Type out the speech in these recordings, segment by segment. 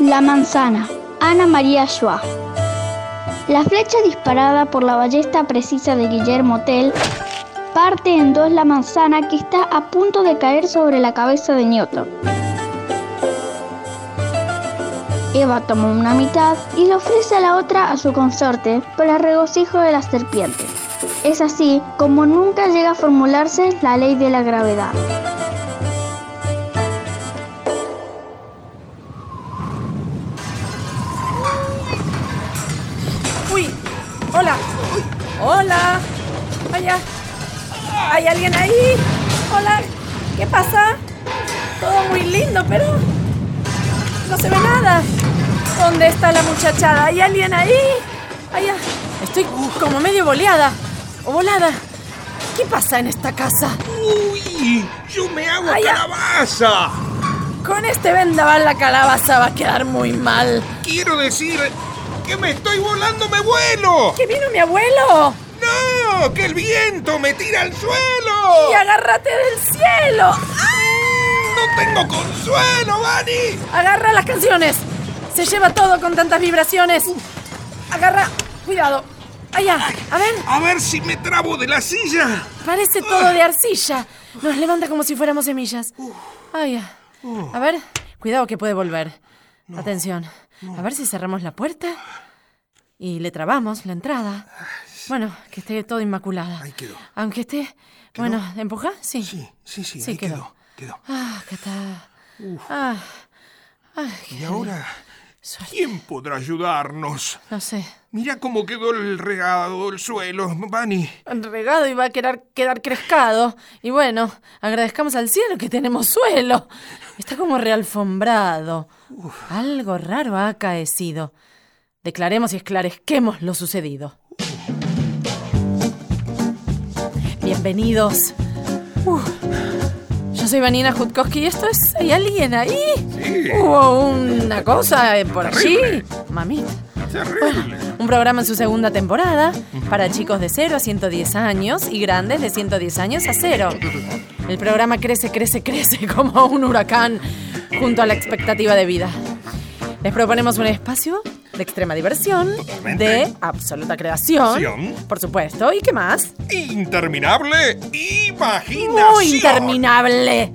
La manzana, Ana María Schwa. La flecha disparada por la ballesta precisa de Guillermo Tell parte en dos la manzana que está a punto de caer sobre la cabeza de Newton. Eva toma una mitad y le ofrece la otra a su consorte para regocijo de la serpiente. Es así como nunca llega a formularse la ley de la gravedad. Pero no se ve nada. ¿Dónde está la muchachada? ¿Hay alguien ahí? Allá. Estoy como medio boleada. O volada. ¿Qué pasa en esta casa? ¡Uy! ¡Yo me hago ya. calabaza! Con este vendaval la calabaza va a quedar muy mal. Quiero decir que me estoy volando, me vuelo. ¿Que vino mi abuelo? ¡No! ¡Que el viento me tira al suelo! ¡Y agárrate del cielo! ¡No tengo consuelo, Vani! Agarra las canciones. Se lleva todo con tantas vibraciones. Agarra. Cuidado. Allá. A ver. A ver si me trabo de la silla. Parece todo de arcilla. Nos levanta como si fuéramos semillas. Ay. A ver. Cuidado que puede volver. Atención. A ver si cerramos la puerta. Y le trabamos la entrada. Bueno, que esté todo inmaculada. Ahí quedó. Aunque esté. Bueno, ¿empuja? Sí. Sí, sí, sí, Sí, ahí quedó. quedó. Quedó. Ah, está. Ah. Ay, Y ahora, ¿quién podrá ayudarnos? no sé. Mira cómo quedó el regado, el suelo, Vani. regado va a quedar, quedar crescado. Y bueno, agradezcamos al cielo que tenemos suelo. Está como realfombrado. Algo raro ha acaecido. Declaremos y esclarezquemos lo sucedido. Bienvenidos. Uf. Yo soy Vanina Jutkowski y esto es... ¿Hay alguien ahí? Sí. Hubo una cosa eh, por allí. Mamita. Terrible. Un programa en su segunda temporada para chicos de 0 a 110 años y grandes de 110 años a 0. El programa crece, crece, crece como un huracán junto a la expectativa de vida. Les proponemos un espacio de extrema diversión, Totalmente. de absoluta creación, Creación. por supuesto, ¿y qué más? Interminable imaginación. Muy interminable.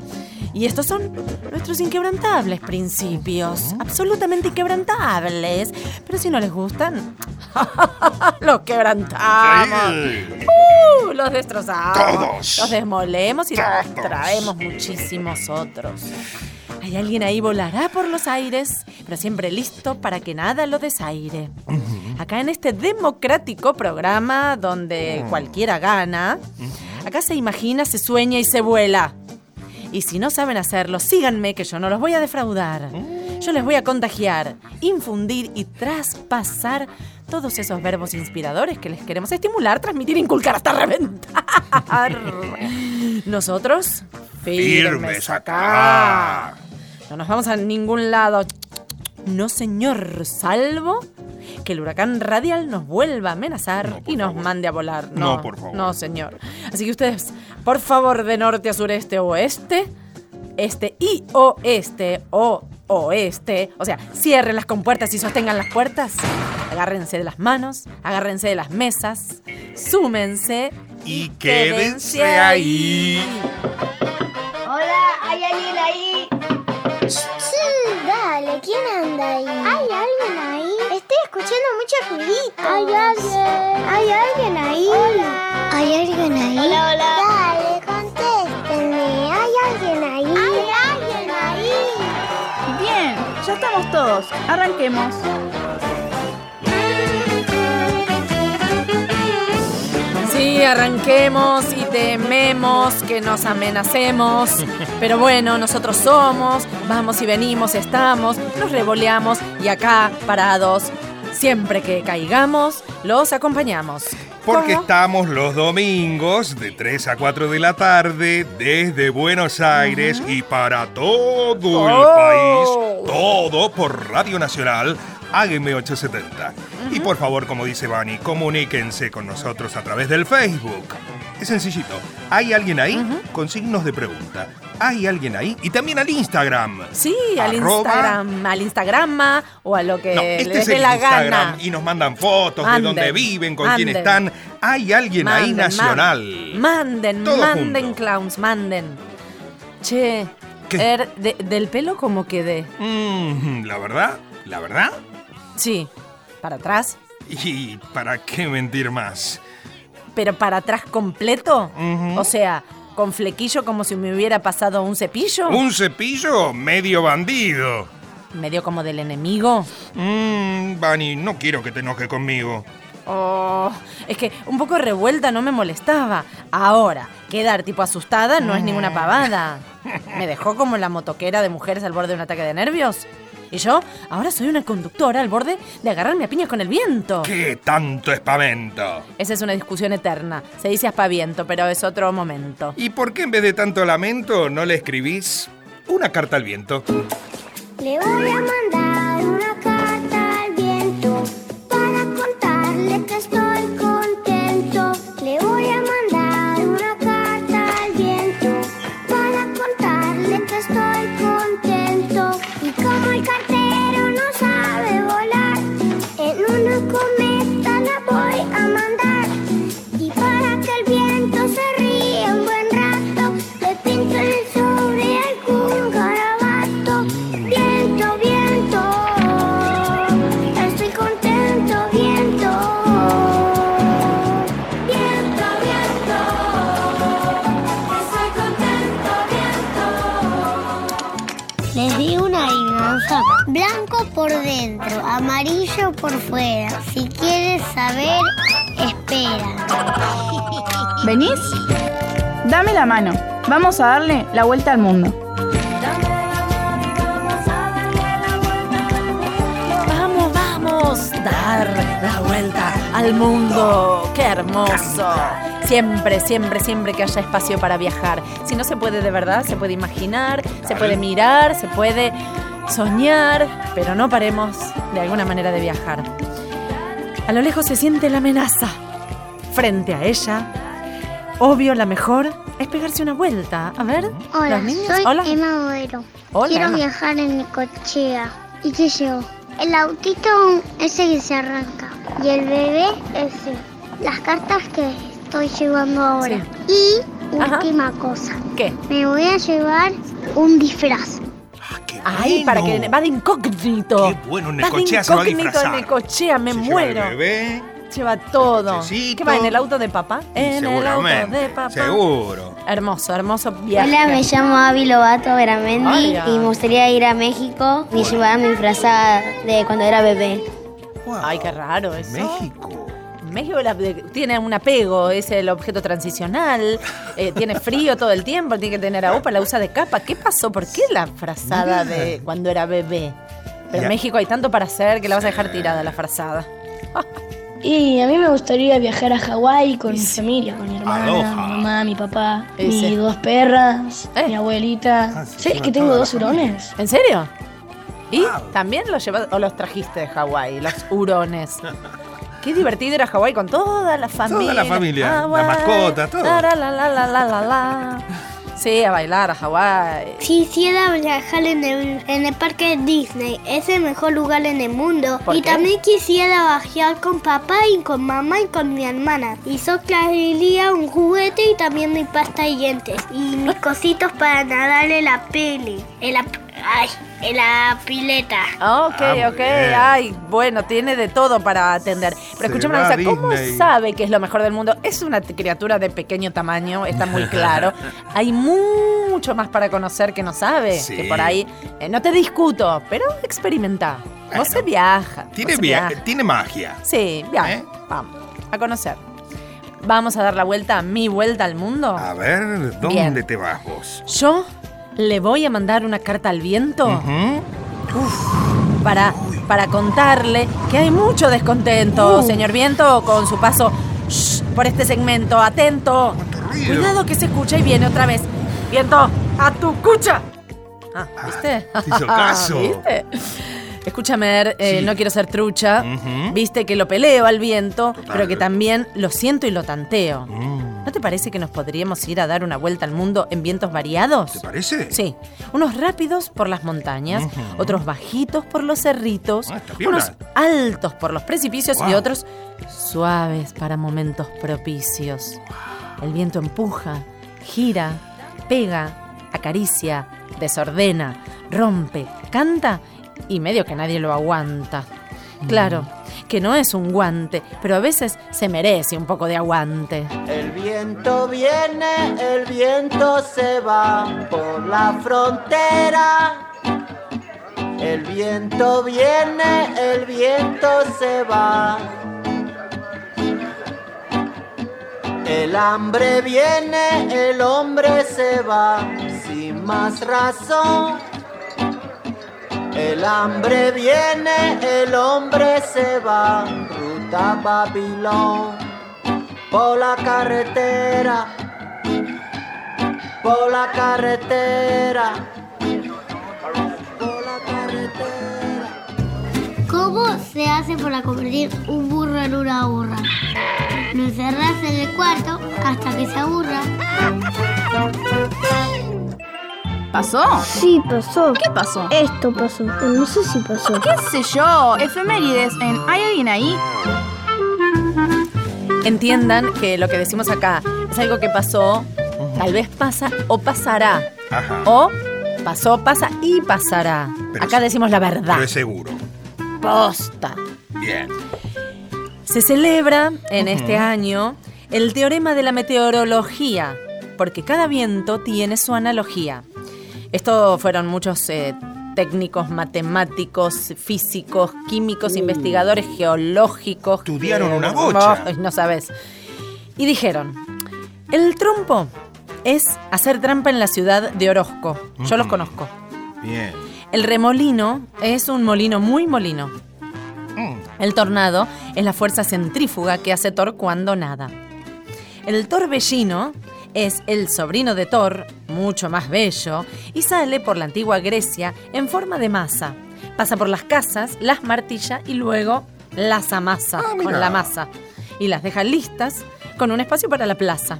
Y estos son nuestros inquebrantables principios. Absolutamente inquebrantables. Pero si no les gustan, los quebrantamos. Uh, los destrozamos. Todos. Los desmolemos y Todos. traemos muchísimos otros. Hay alguien ahí volará por los aires, pero siempre listo para que nada lo desaire. Acá en este democrático programa donde cualquiera gana, acá se imagina, se sueña y se vuela. Y si no saben hacerlo, síganme que yo no los voy a defraudar. Yo les voy a contagiar, infundir y traspasar todos esos verbos inspiradores que les queremos estimular, transmitir, inculcar hasta reventar. Nosotros, firmes acá. No nos vamos a ningún lado. No, señor, salvo que el huracán radial nos vuelva a amenazar No, y nos favor. mande a volar. No, por favor. No, señor. Así que ustedes, por favor, de norte a sureste o oeste, este y oeste o oeste, o sea, cierren las compuertas y sostengan las puertas. Agárrense de las manos, agárrense de las mesas, súmense Y quédense ahí. Hola, ¿hay alguien ahí? Sí, dale, ¿quién anda ahí? ¿Hay alguien ahí? Estoy escuchando mucho ruidito. ¿Hay alguien? ¿Hay alguien ahí? Hola. ¿Hay alguien ahí? Hola, hola. Dale, contéstenme. ¿Hay alguien ahí? ¿Hay alguien ahí? Bien, ya estamos todos. Arranquemos. Sí, arranquemos y tememos que nos amenacemos. Pero bueno, nosotros somos, vamos y venimos, estamos, nos revoleamos y acá, parados, siempre que caigamos, los acompañamos. Porque ¿Cómo? estamos los domingos de 3 a 4 de la tarde desde Buenos Aires y para todo el Oh. país, todo por Radio Nacional AGM 870. Y por favor, como dice Vani, comuníquense con nosotros a través del Facebook. Es sencillito. ¿Hay alguien ahí? Con signos de pregunta. ¿Hay alguien ahí? Y también al Instagram. Sí, al Arroba- Instagram, al Instagrama o a lo que No, este es el la Instagram gana. y nos mandan fotos de dónde viven, con quién están. ¿Hay alguien ahí nacional? man- Manden, Todo manden, junto. clowns, manden. Che. Er, de- del pelo como quedé. Mm, ¿La verdad? ¿La verdad? Sí, para atrás, ¿Y para qué mentir más? pero para atrás completo. O sea, con flequillo como si me hubiera pasado un cepillo. ¿Un cepillo? Medio bandido. Medio como del enemigo. Mmm, Vani, no quiero que te enojes conmigo. Oh, es que un poco revuelta no me molestaba. Ahora, quedar tipo asustada no es ninguna pavada. Me dejó como la motoquera de mujeres al borde de un ataque de nervios. Y yo, ahora soy una conductora al borde de agarrarme a piñas con el viento. ¿Qué tanto espamento? Esa es una discusión eterna. Se dice aspaviento, pero es otro momento. ¿Y por qué en vez de tanto lamento no le escribís una carta al viento? Le voy a mandar una carta al viento para contarle que estoy Por dentro, amarillo por fuera. Si quieres saber, espera. ¿Venís? Dame la mano. Vamos a darle la vuelta al mundo. Vamos, vamos, dar la vuelta al mundo. ¡Qué hermoso! Siempre, siempre, siempre que haya espacio para viajar. Si no se puede de verdad, se puede imaginar, se puede mirar, se puede soñar, pero no paremos de alguna manera de viajar. A lo lejos se siente la amenaza. Frente a ella, obvio, la mejor es pegarse una vuelta. A ver, Hola, los niños. soy Hola. Emma. Hola, Quiero Emma. viajar en mi cochea. ¿Y qué llevo? El autito ese que se arranca. Y el bebé ese. Las cartas que estoy llevando ahora. Y Ajá. última cosa. ¿Qué? Me voy a llevar un disfraz. Qué Ay, bueno. para que va de incógnito. Qué bueno, Necochea se va a disfrazar. Necochea, me Se lleva muero. el bebé, Lleva todo. ¿Qué va en el auto de papá? En el auto de papá. Seguro. Hermoso, hermoso viaje. Hola, me llamo Avi Lobato Veramendi y me gustaría ir a México y llevarme disfrazada de cuando era bebé. Wow. Ay, qué raro eso. México. México la- de- tiene un apego, es el objeto transicional, eh, tiene frío todo el tiempo, tiene que tener agua, la usa de capa. ¿Qué pasó? ¿Por qué la frazada de cuando era bebé? Pero en México hay tanto para hacer que la vas a dejar tirada la frazada. Y a mí me gustaría viajar a Hawái con mi familia, con mi hermana, Aloha. mi mamá, mi papá, Ese. mis dos perras, Eh. mi abuelita. Ah, sí, ¿Sabes lleva que tengo dos hurones? ¿En serio? ¿Y Wow. también los llevas o los trajiste de Hawái, los hurones? Qué divertido era Hawái con toda la familia. la familia, la Hawái, mascota, todo. la, la, la, la, la, la, la, la. Sí, a bailar a Hawái. Quisiera viajar en el, en el parque Disney, es el mejor lugar en el mundo. ¿Por y qué? también quisiera viajar con papá y con mamá y con mi hermana. Y yo traería un juguete y también mi pasta de dientes. Y mis cositos para nadar en la peli. En la, ay, en la pileta. Ok, Ah, ok. bien. Ay, bueno, tiene de todo para atender. Pero escúchame una cosa, ¿cómo Disney. sabe que es lo mejor del mundo? Es una criatura de pequeño tamaño, está muy claro. Hay mucho más para conocer que no sabe. Sí. Que por ahí, eh, no te discuto, pero experimenta. Vos Bueno, se viaja. Tiene, se via- viaja. tiene magia. Sí, viaja. ¿Eh? Vamos, a conocer. Vamos a dar la vuelta, mi vuelta al mundo. A ver, ¿dónde Bien. te vas vos? Yo le voy a mandar una carta al viento. Para, para contarle que hay mucho descontento, Uh. señor Viento, con su paso shh, por este segmento. Atento. Cuidado que se escucha y viene otra vez. Viento, a tu cucha. Ah, ¿viste? te hizo caso. ¿Viste? Escúchame, eh, Sí. no quiero ser trucha. Viste que lo peleo al viento, pero que también lo siento y lo tanteo. Mm. ¿No te parece que nos podríamos ir a dar una vuelta al mundo en vientos variados? ¿Te parece? Sí, unos rápidos por las montañas, otros bajitos por los cerritos, Ah, unos altos por los precipicios y otros suaves para momentos propicios. El viento empuja, gira, pega, acaricia, desordena, rompe, canta y medio que nadie lo aguanta. Claro, que no es un guante, pero a veces se merece un poco de aguante. El viento viene, el viento se va por la frontera. El viento viene, el viento se va. El hambre viene, el hombre se va sin más razón. El hambre viene, el hombre se va, ruta Babilón, por la carretera, por la carretera, por la carretera. ¿Cómo se hace para convertir un burro en una burra? Lo encerras en el cuarto hasta que se aburra. ¿Pasó? Sí, pasó. ¿Qué pasó? Esto pasó. No sé si pasó. ¿Qué sé yo? Efemérides en ¿Hay alguien ahí? Entiendan que lo que decimos acá es algo que pasó, tal vez pasa o pasará. Ajá. O pasó, pasa y pasará. Pero acá es- decimos la verdad. Pero es seguro. Posta. Bien. Se celebra en este año el teorema de la meteorología, porque cada viento tiene su analogía. Esto fueron muchos eh, técnicos, matemáticos, físicos, químicos, investigadores geológicos. Estudiaron que- una bocha. No, no sabes. Y dijeron, el trompo es hacer trampa en la ciudad de Orozco. Yo los Ujú. conozco. Bien. El remolino es un molino muy molino. Mm. El tornado es la fuerza centrífuga que hace Thor cuando nada. El torbellino es el sobrino de Thor, mucho más bello, y sale por la antigua Grecia en forma de masa. Pasa por las casas, las martilla y luego las amasa Ah, con la masa. Y las deja listas con un espacio para la plaza.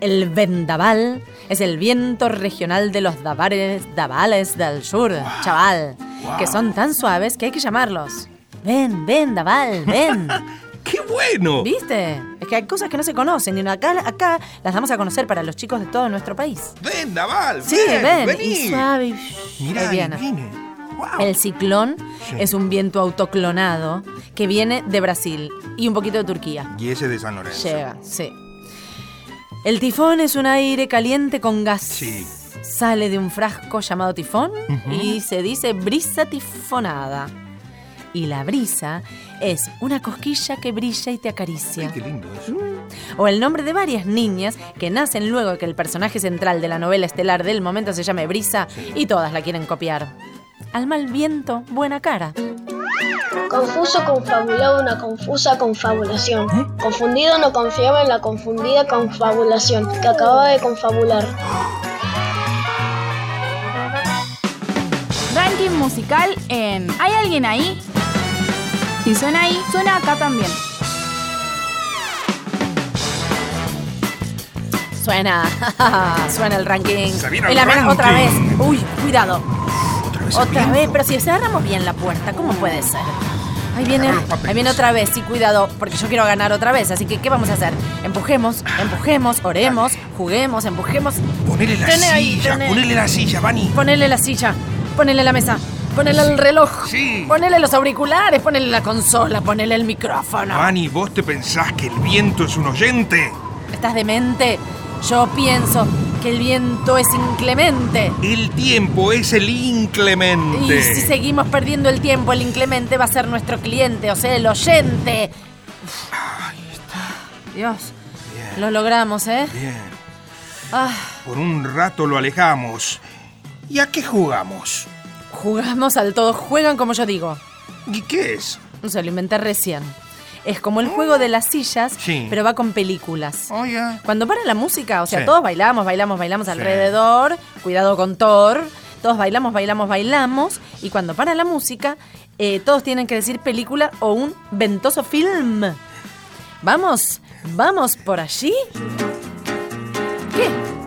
El vendaval es el viento regional de los davales, davales del sur, chaval, que son tan suaves que hay que llamarlos. Ven, ven, daval, ven. ¡Qué bueno! ¿Viste? Es que hay cosas que no se conocen y acá, acá las damos a conocer para los chicos de todo nuestro país. Ven, Naval, Sí, ven, ven, vení. y suave. Mirá, viene. Wow. El ciclón Sí. es un viento autoclonado que viene de Brasil y un poquito de Turquía. Y ese de San Lorenzo. Llega, sí. El tifón es un aire caliente con gas. Sí. Sale de un frasco llamado tifón y se dice brisa tifonada. Y la brisa es una cosquilla que brilla y te acaricia. Ay, qué lindo eso. O el nombre de varias niñas que nacen luego de que el personaje central de la novela estelar del momento se llame Brisa y todas la quieren copiar. Al mal viento, buena cara. Confuso confabulaba una confusa confabulación. Confundido no confiaba en la confundida confabulación que acababa de confabular. Ranking musical en ¿Hay alguien ahí? Si suena ahí, suena acá también. Suena, suena el ranking. Y la men- Otra vez. ranking. Uy, cuidado. Otra vez. Otra pero si cerramos bien la puerta, ¿cómo puede ser? Ahí viene, ahí viene otra vez, sí, cuidado, porque yo quiero ganar otra vez. Así que, ¿qué vamos a hacer? Empujemos, empujemos, oremos, juguemos, empujemos. Ponele la Tené silla, ponele la silla, Vani. Ponele la silla, ponele la mesa, ponele el reloj, Sí. ponele los auriculares, ponele la consola, ponele el micrófono. Vani, ¿vos te pensás que el viento es un oyente? ¿Estás demente? Yo pienso que el viento es inclemente. El tiempo es el inclemente. Y si seguimos perdiendo el tiempo, el inclemente va a ser nuestro cliente, o sea, el oyente. Dios, Bien, lo logramos, ¿eh? bien. Ah, Por un rato lo alejamos. ¿Y a qué jugamos? Jugamos al todos juegan como yo digo. ¿Y qué es? No sé, lo inventé recién. Es como el juego de las sillas, Sí. pero va con películas. Oiga. Cuando para la música, o sea, Sí. todos bailamos, bailamos, bailamos alrededor, cuidado con Thor, todos bailamos, bailamos, bailamos, y cuando para la música, eh, todos tienen que decir película o un ventoso film. ¿Vamos? ¿Vamos por allí? ¿Qué?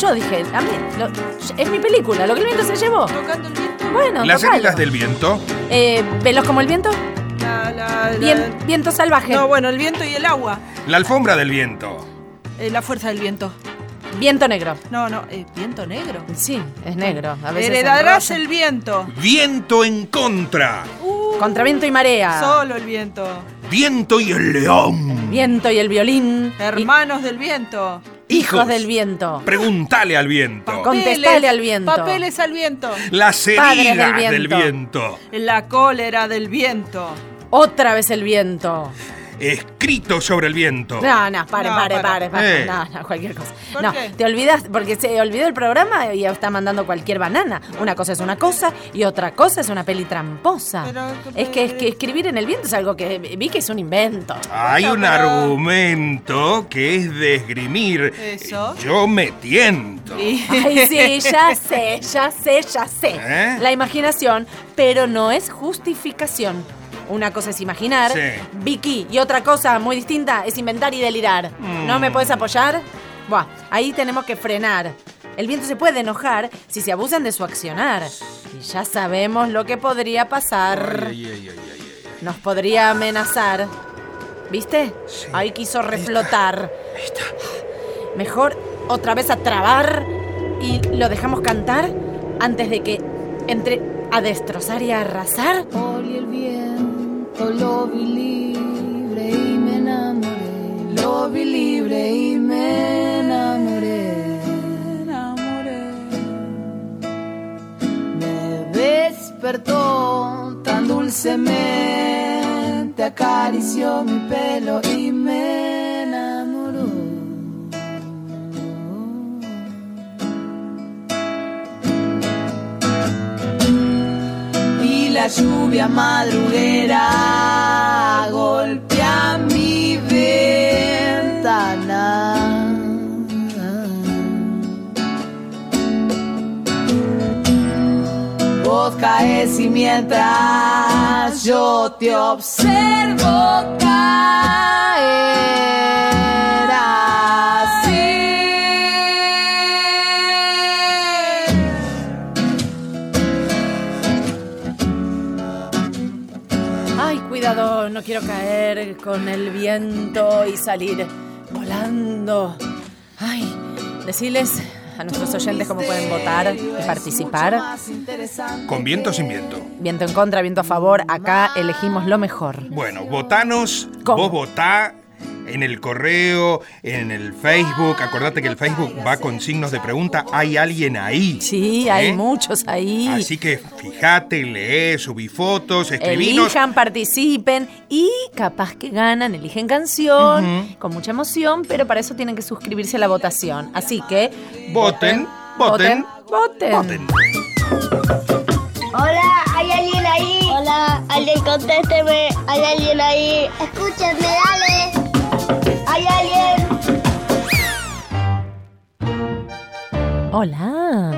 Yo dije, a mí, lo- es mi película, lo que el viento se llevó. Tocando el viento. Bueno, Las tocalo. heridas del viento. Eh, ¿Veloz como el viento? La, la, la- Bien, viento salvaje. No, bueno, el viento y el agua. La alfombra del viento. Eh, la fuerza del viento. Viento negro. No, no, eh, viento negro. Sí, es negro. A veces Heredarás el viento. Viento en contra. Contra viento y marea. Solo el viento. Viento y el león. Viento y el violín. Hermanos del viento. Hijos Hijos. del viento. Preguntale al viento. Contestale al viento. Papeles al viento. Las heridas del del viento. viento. La cólera del viento. Otra vez el viento. Escrito sobre el viento. No, no, pare, No, pare, pare, pare. Eh. No, no, cualquier cosa. ¿Por no, qué? te olvidas, porque se olvidó el programa y está mandando cualquier banana. Una cosa es una cosa y otra cosa es una peli tramposa. Pero- es que, es que escribir en el viento es algo que vi que es un invento. Hay un argumento que es de esgrimir. Eso. Yo me tiento. Y- Ay, sí, ya sé, ya sé, ya sé. ¿Eh? La imaginación, pero no es justificación. Una cosa es imaginar, Sí. Vicky, y otra cosa muy distinta es inventar y delirar. ¿No me puedes apoyar? Buah, ahí tenemos que frenar. El viento se puede enojar si se abusan de su accionar. Y ya sabemos lo que podría pasar. Ay, ay, ay, ay, ay. Nos podría amenazar. ¿Viste? Ahí quiso reflotar. Mejor otra vez a trabar y lo dejamos cantar antes de que entre a destrozar y a arrasar. Hoy el lo vi libre y me enamoré. Lo vi libre y me enamoré. Me despertó tan dulcemente, acarició mi pelo y me la lluvia madruguera golpea mi ventana. Vos caes y mientras yo te observo caer con el viento y salir volando. Ay, deciles a nuestros oyentes cómo pueden votar y participar. Con viento o sin viento. Viento en contra, viento a favor, acá elegimos lo mejor. Bueno, votanos, ¿Cómo? vos votá en el correo, en el Facebook. Acordate que el Facebook va con signos de pregunta. ¿Hay alguien ahí? Sí, hay ¿Eh? muchos ahí. Así que fíjate, lee, subí fotos, escribinos. Elijan, participen y capaz que ganan, eligen canción con mucha emoción, pero para eso tienen que suscribirse a la votación. Así que Voten, voten, voten. voten. Hola, ¿hay alguien ahí? Hola, alguien contésteme. ¿Hay alguien ahí? Escúchenme, dale. Hola.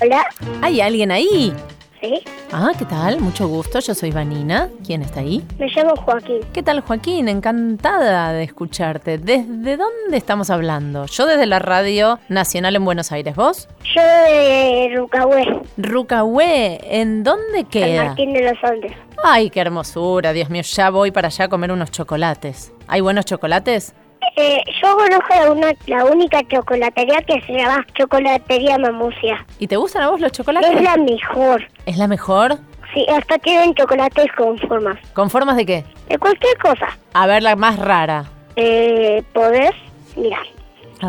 Hola, ¿Hay alguien ahí? ¿sí? Ah, ¿qué tal? Mucho gusto. Yo soy Vanina. ¿Quién está ahí? Me llamo Joaquín. ¿Qué tal, Joaquín? Encantada de escucharte. ¿Desde dónde estamos hablando? Yo desde la Radio Nacional en Buenos Aires. ¿Vos? Yo de Rucahué, Rucahué. ¿En dónde San queda? Martín de los Andes. Ay, qué hermosura. Dios mío, ya voy para allá a comer unos chocolates. ¿Hay buenos chocolates? Eh, yo conozco la, una, la única chocolatería que se llama Chocolatería Mamucia. ¿Y te gustan a vos los chocolates? Es la mejor. ¿Es la mejor? Sí, hasta tienen chocolates con formas. ¿Con formas de qué? De cualquier cosa. A ver, la más rara. Eh, ¿Podés? Mira,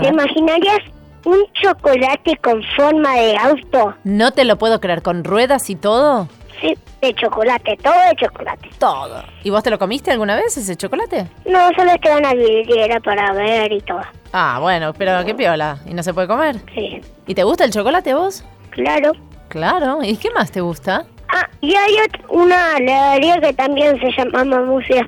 ¿te imaginarías un chocolate con forma de auto? No te lo puedo creer. ¿Con ruedas y todo? Sí, de chocolate, todo de chocolate. Todo. ¿Y vos te lo comiste alguna vez ese chocolate? No, solo queda una vidriera para ver y todo. Ah, bueno, pero qué piola. ¿Y no se puede comer? Sí, ¿Y te gusta el chocolate vos? claro. Claro. ¿Y qué más te gusta? Ah, y hay una heladería que también se llama Mamucia.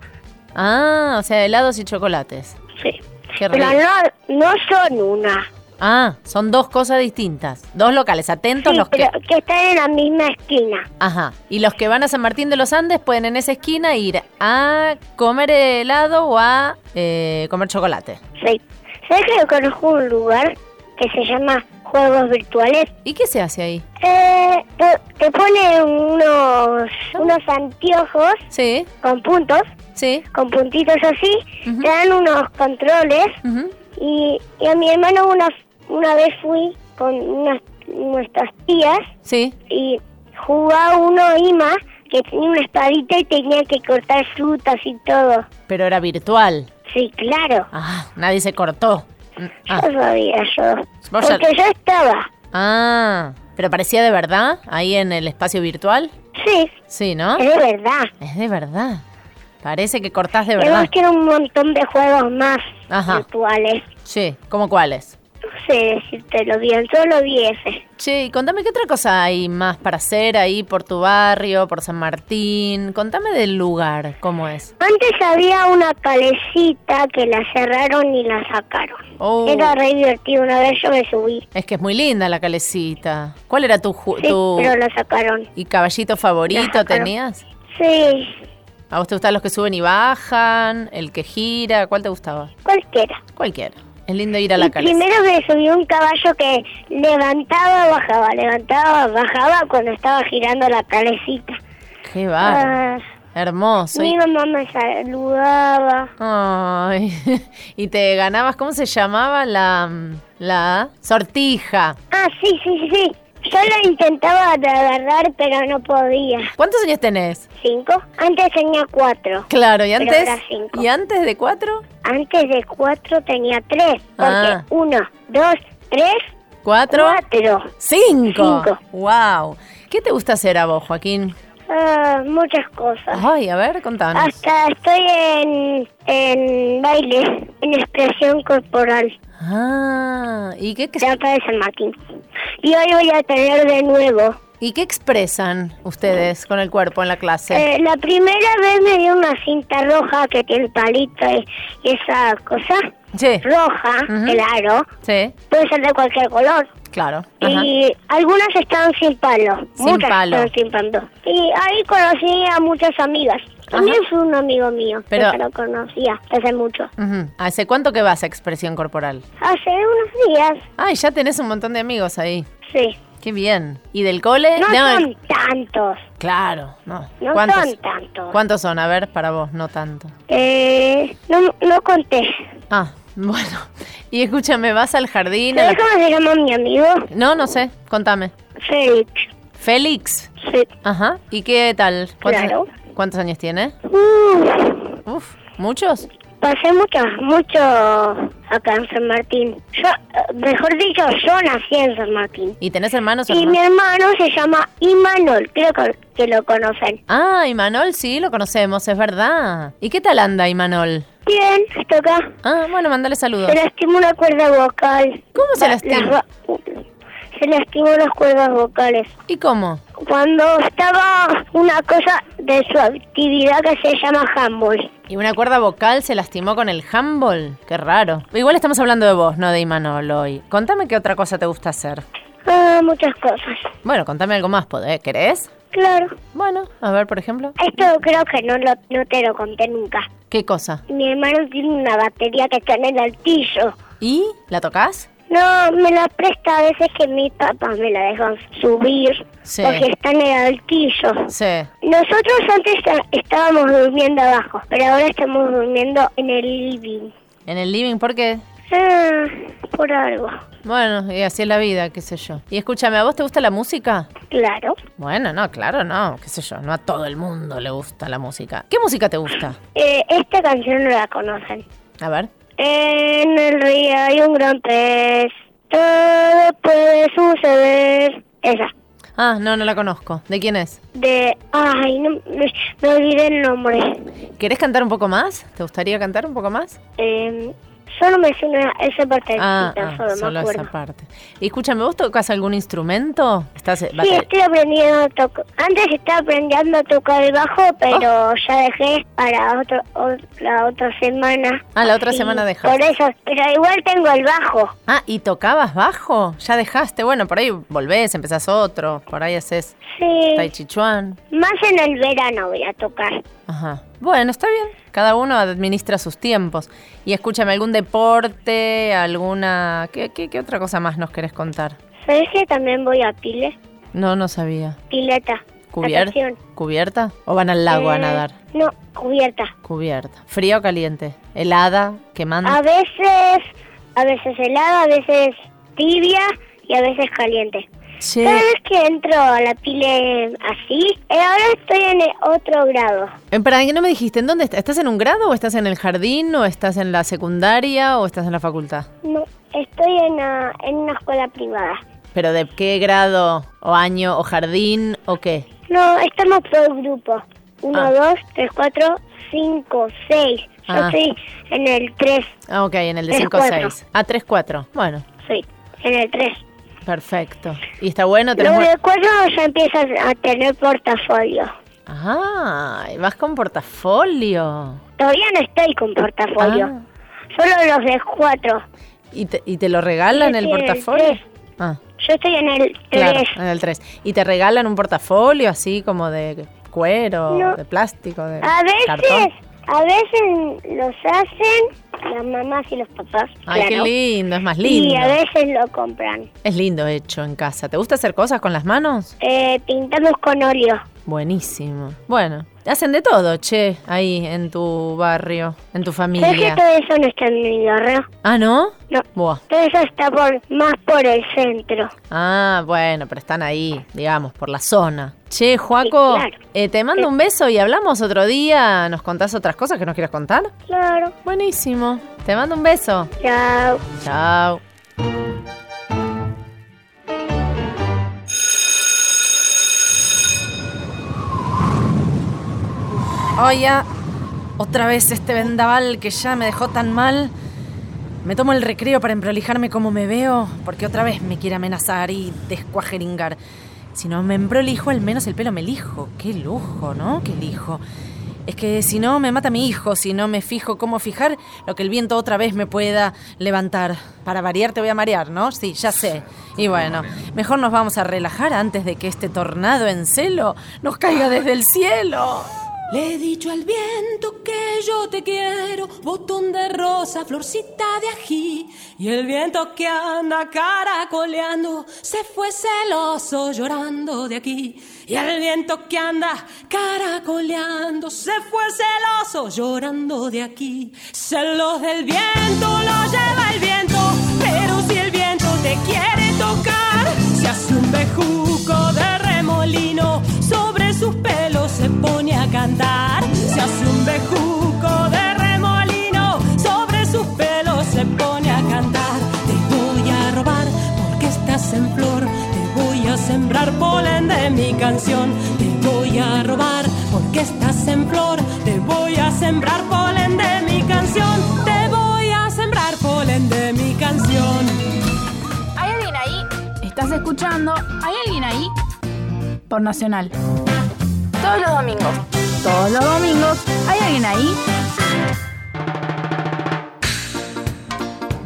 Ah, o sea, helados y chocolates. Sí. Qué Pero no, no son una. Ah, son dos cosas distintas. Dos locales, atentos Sí, los que... pero que están en la misma esquina. Ajá. Y los que van a San Martín de los Andes pueden en esa esquina ir a comer helado o a eh, comer chocolate. Sí. ¿Sabes que yo conozco un lugar que se llama Juegos Virtuales? ¿Y qué se hace ahí? Eh, te, ponen unos, unos anteojos Sí, con puntos, sí. con puntitos así, te dan unos controles y, y a mi hermano una, una vez fui con unas nuestras tías Sí. y jugaba uno Ima que tenía una espadita y tenía que cortar frutas y todo. Pero era virtual. Sí, claro. Ah, nadie se cortó. Mm, Ah, Yo sabía yo. Porque yo estaba. ah, pero parecía de verdad ahí en el espacio virtual. Sí, Sí, ¿no? es de verdad. Es de verdad. Parece que cortás de Además verdad. tiene un montón de juegos más Ajá. virtuales. Sí, ¿cómo cuáles? No sé decírtelo bien, solo vi ese. Che, y contame qué otra cosa hay más para hacer ahí por tu barrio, por San Martín. Contame del lugar, ¿cómo es? Antes había una calecita que la cerraron y la sacaron. Oh. Era re divertido, una vez yo me subí. Es que es muy linda la calecita. ¿Cuál era tu, ju- Sí, tu pero la sacaron. y caballito favorito tenías? Sí, ¿A vos te gustan los que suben y bajan? ¿El que gira? ¿Cuál te gustaba? cualquiera. Cualquiera. Es lindo ir a la calecita. primero me subí un caballo que levantaba, bajaba, levantaba, bajaba cuando estaba girando la calecita. Qué bárbaro. Ah, Hermoso. mi mamá me saludaba. Ay, y te ganabas, ¿cómo se llamaba? La, la sortija. Ah, sí, sí, sí, sí. Yo lo intentaba de agarrar, pero no podía. ¿Cuántos años tenés? ¿Cinco? Antes tenía cuatro. Claro, ¿y Pero antes? ahora cinco. ¿Y antes de cuatro? Antes de cuatro tenía tres. Porque Ah. uno, dos, tres, ¿Cuatro? cuatro. Cinco. Cinco. Wow. ¿Qué te gusta hacer a vos, Joaquín? Ah, muchas cosas. Ay, a ver, contanos. Hasta estoy en, en baile, en expresión corporal. Ah, ¿y qué, acá de San Martín. Y hoy voy a tener de nuevo. ¿y qué expresan ustedes con el cuerpo en la clase? Eh, la primera vez me dio una cinta roja que tiene palito y, y esa cosa. Sí. Roja, Ujú. claro. Sí, Puede ser de cualquier color. Claro. Ajá. Y algunas estaban sin palo. Sin muchas palo. estaban sin palo. Y ahí conocí a muchas amigas. También fue un amigo mío. Pero- que lo conocía hace mucho. ¿Hace cuánto que vas a expresión corporal? Hace unos días. Ay, ya tenés un montón de amigos ahí. Sí. Qué bien. ¿Y del cole? No, son tantos. Claro, no. No ¿Cuántos? son tantos. ¿Cuántos son? A ver, para vos, no tanto. Eh, no, no conté. Ah, bueno. Y escúchame, ¿vas al jardín? ¿Sabes la- cómo se llama mi amigo? No, no sé, contame. Félix. Félix. Sí. Ajá. ¿Y qué tal? ¿Cuántos, Claro. ¿cuántos años tiene? Uh, Uf, ¿muchos? Pasé mucho, mucho acá en San Martín. Yo, eh, mejor dicho, yo nací en San Martín. ¿Y tenés hermanos Y mi hermano se llama Imanol, creo que, que lo conocen. Ah, Imanol, sí, lo conocemos, es verdad. ¿Y qué tal anda Imanol? Bien, está acá. Ah, bueno, mandale saludos. Se lastimó una cuerda vocal. ¿Cómo se La- lastima? Se lastimó las cuerdas vocales. ¿Y cómo? Cuando estaba una cosa de su actividad que se llama handball. ¿Y una cuerda vocal se lastimó con el handball? Qué raro. Igual estamos hablando de vos, no de Imanol hoy. Contame qué otra cosa te gusta hacer. Ah, muchas cosas. Bueno, contame algo más, ¿podés? ¿querés? Claro. Bueno, a ver, por ejemplo. Esto creo que no, lo, no te lo conté nunca. ¿Qué cosa? Mi hermano tiene una batería que está en el altillo. ¿Y? ¿La tocas? No, me la presta a veces que mis papás me la dejan subir. Sí. Porque está en el altillo. Sí. Nosotros antes estábamos durmiendo abajo, pero ahora estamos durmiendo en el living. ¿En el living? ¿Por qué? Ah, por algo. Bueno, y así es la vida, qué sé yo. Y escúchame, ¿a vos te gusta la música? Claro. Bueno, no, claro, no, qué sé yo, no a todo el mundo le gusta la música. ¿Qué música te gusta? Eh, esta canción no la conocen. A ver. En el río hay un gran pez. Todo puede suceder. Esa. Ah, no, no la conozco. ¿De quién es? De. Ay, no, me, me olvidé el nombre. ¿Querés cantar un poco más? ¿Te gustaría cantar un poco más? Eh, Solo me suena esa parte Ah, solo, ah, solo acuerdo. esa parte. Y escúchame, ¿vos tocas algún instrumento? ¿Estás, Sí, estoy aprendiendo a tocar. Antes estaba aprendiendo a tocar el bajo, pero Oh. ya dejé para otro, o- la otra semana. Ah, la otra semana dejaste. Por eso, pero igual tengo el bajo. Ah, ¿y tocabas bajo? ¿Ya dejaste? Bueno, por ahí volvés, empezás otro, por ahí haces Sí, Tai Chi Chuan. más en el verano voy a tocar. Ajá. Bueno, está bien. Cada uno administra sus tiempos. Y escúchame, ¿algún deporte? ¿Alguna... ¿Qué, qué, qué otra cosa más nos querés contar? ¿Sabes que también voy a Pile? No, no sabía. Pileta. ¿Cubier- natación. ¿Cubierta? ¿O van al lago a Eh, nadar? No, cubierta. Cubierta. ¿Fría o caliente? ¿Helada? ¿Quemando? A veces, a veces helada, a veces tibia y a veces caliente. Che, Cada vez que entro a la pile así, eh, ahora estoy en el otro grado. eh, para que no me dijiste, ¿en dónde estás? ¿Estás en un grado o estás en el jardín o estás en la secundaria o estás en la facultad? No, estoy en una, en una escuela privada. ¿Pero de qué grado o año o jardín o qué? No, estamos por grupo. Uno, Ah. dos, tres, cuatro, cinco, seis. Yo Ah. estoy en el tres. Ah, ok, en el de Tres, 5 o cuatro. 6. Ah, 3, 4. Bueno, Soy en el tres. Perfecto. ¿Y está bueno? ¿Tenés Luego buen- del cuatro ya empiezas a tener portafolio. Ah, y vas con portafolio. Todavía no estoy con portafolio. Ah. Solo los de cuatro. ¿Y te, y te lo regalan el el portafolio? tres. Ah, Yo estoy en el claro, tres. en el 3. ¿Y te regalan un portafolio así como de cuero, No. de plástico, de A veces, cartón? A veces los hacen las mamás y los papás. Ay, claro. qué lindo, es más lindo. Y a veces lo compran. Es lindo hecho en casa. ¿Te gusta hacer cosas con las manos? Eh, pintamos con óleo. Buenísimo. Bueno, hacen de todo, che, ahí en tu barrio, en tu ¿Sabes que familia. todo eso no está en mi barrio? Ah, ¿no? No. Buah. Todo eso está por más por el centro. Ah, bueno, pero están ahí, digamos, por la zona. Che, Sí, claro. eh, te mando un beso y hablamos otro día. ¿Nos contás otras cosas que nos quieras contar? Claro. Buenísimo. Te mando un beso. Chao. Chao. Oye, otra vez este vendaval que ya me dejó tan mal. Me tomo el recreo para emprolijarme como me veo, porque otra vez me quiere amenazar y descuajeringar. Si no me emprolijo, al menos el pelo me lijo. Qué lujo, ¿no? Qué lijo. Es que si no, me mata mi hijo, si no me fijo cómo fijar lo que el viento otra vez me pueda levantar. Para variar te voy a marear, ¿no? Sí, ya sé. Y bueno, mejor nos vamos a relajar antes de que este tornado en celo nos caiga desde el cielo. Le he dicho al viento que yo te quiero, botón de rosa, florcita de ají. Y el viento que anda caracoleando se fue celoso llorando de aquí. Y el viento que anda caracoleando se fue celoso llorando de aquí. Celos del viento lo lleva el viento, pero si el viento te quiere cantar. Se hace un bejuco de remolino sobre sus pelos se pone a cantar. Te voy a robar porque estás en flor. Te voy a sembrar polen de mi canción. Te voy a robar porque estás en flor. Te voy a sembrar polen de mi canción. Te voy a sembrar polen de mi canción. ¿Hay alguien ahí? ¿Estás escuchando? ¿Hay alguien ahí? Por Nacional. Todos los domingos. Todos los domingos. ¿Hay alguien ahí?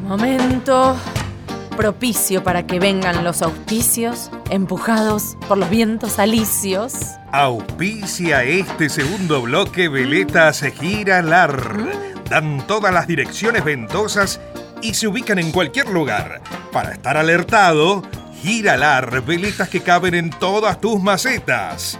Momento propicio para que vengan los auspicios, empujados por los vientos alicios. Auspicia este segundo bloque Veletas Giralar. Dan todas las direcciones ventosas y se ubican en cualquier lugar. Para estar alertado, Giralar, veletas que caben en todas tus macetas.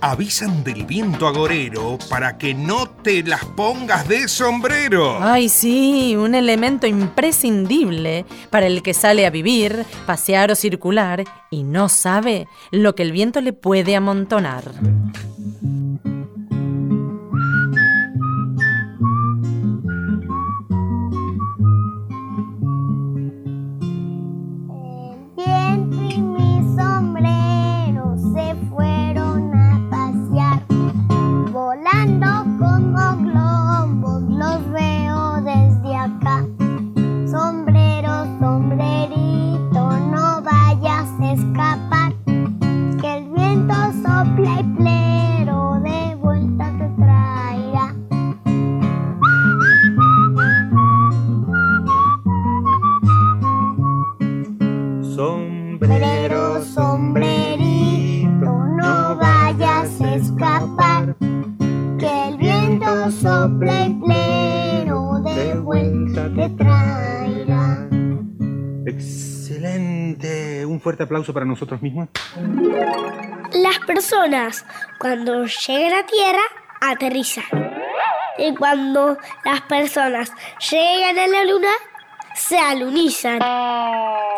Avisan del viento agorero para que no te las pongas de sombrero. Ay, sí, un elemento imprescindible para el que sale a vivir, pasear o circular y no sabe lo que el viento le puede amontonar. Fuerte aplauso para nosotros mismos? Las personas cuando llegan a tierra aterrizan. Y cuando las personas llegan a la luna, se alunizan.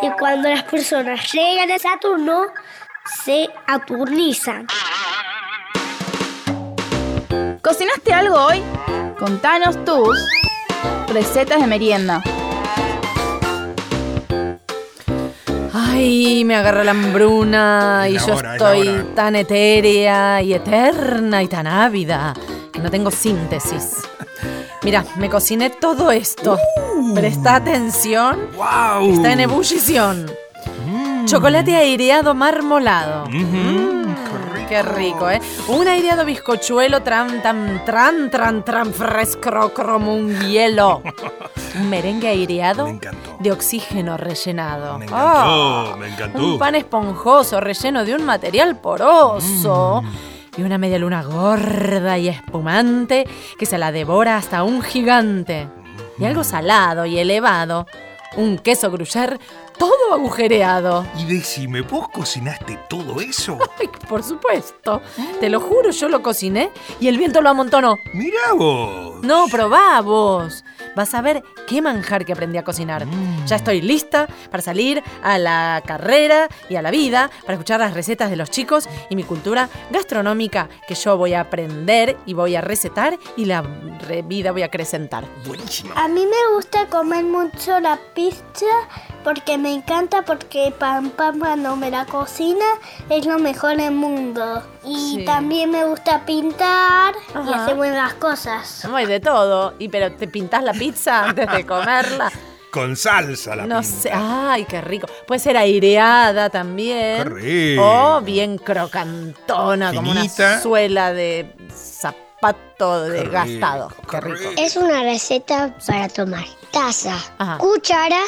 Y cuando las personas llegan a Saturno, se aturnizan. ¿Cocinaste algo hoy? Contanos tus recetas de merienda. Ay, me agarra la hambruna y la yo hora, estoy tan etérea y eterna y tan ávida que no tengo síntesis. Mira, me cociné todo esto. Presta atención. ¡Wow! Está en ebullición. Chocolate aireado marmolado. Mm, Qué rico, ¿eh? Un aireado bizcochuelo tran, tan, tran, tran, tran, fresco como un hielo. Un merengue aireado de oxígeno rellenado. Me encantó, Ah, me encantó. Un pan esponjoso relleno de un material poroso. Y una media luna gorda y espumante que se la devora hasta un gigante. Y algo salado y elevado. Un queso gruyère todo agujereado. Y decime, ¿vos cocinaste todo eso? Ay, por supuesto. Te lo juro, yo lo cociné y el viento lo amontonó. Mirá vos. No, probá vos. Vas a ver qué manjar que aprendí a cocinar. Ya estoy lista para salir a la carrera y a la vida, para escuchar las recetas de los chicos y mi cultura gastronómica que yo voy a aprender y voy a recetar y la re- vida voy a acrecentar. Buenísimo. A mí me gusta comer mucho la pizza porque me encanta porque Pam Pam cuando me la cocina es lo mejor del mundo. Y Sí. también me gusta pintar y Ajá. hacer buenas cosas. Hay de todo. Y pero te pintás la pizza antes de comerla. Con salsa la No pinta. sé, ay, qué rico. Puede ser aireada también. Qué rico. O bien crocantona, como una suela de zapato Qué desgastado. rico, Qué rico. Es una receta para tomar. Taza, Ajá. cuchara,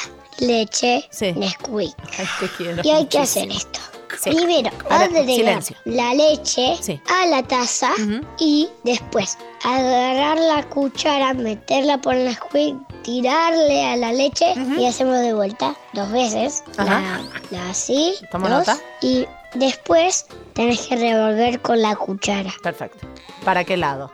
leche, Sí. Nesquik. Ay, Y hay que hacer esto. Sí. Primero, agregar la leche Sí. a la taza y después agarrar la cuchara, meterla por el Nesquik, tirarle a la leche y hacemos de vuelta dos veces. Ajá. La, la así, Tomo dos, nota. y después tenés que revolver con la cuchara. Perfecto. ¿Para qué lado?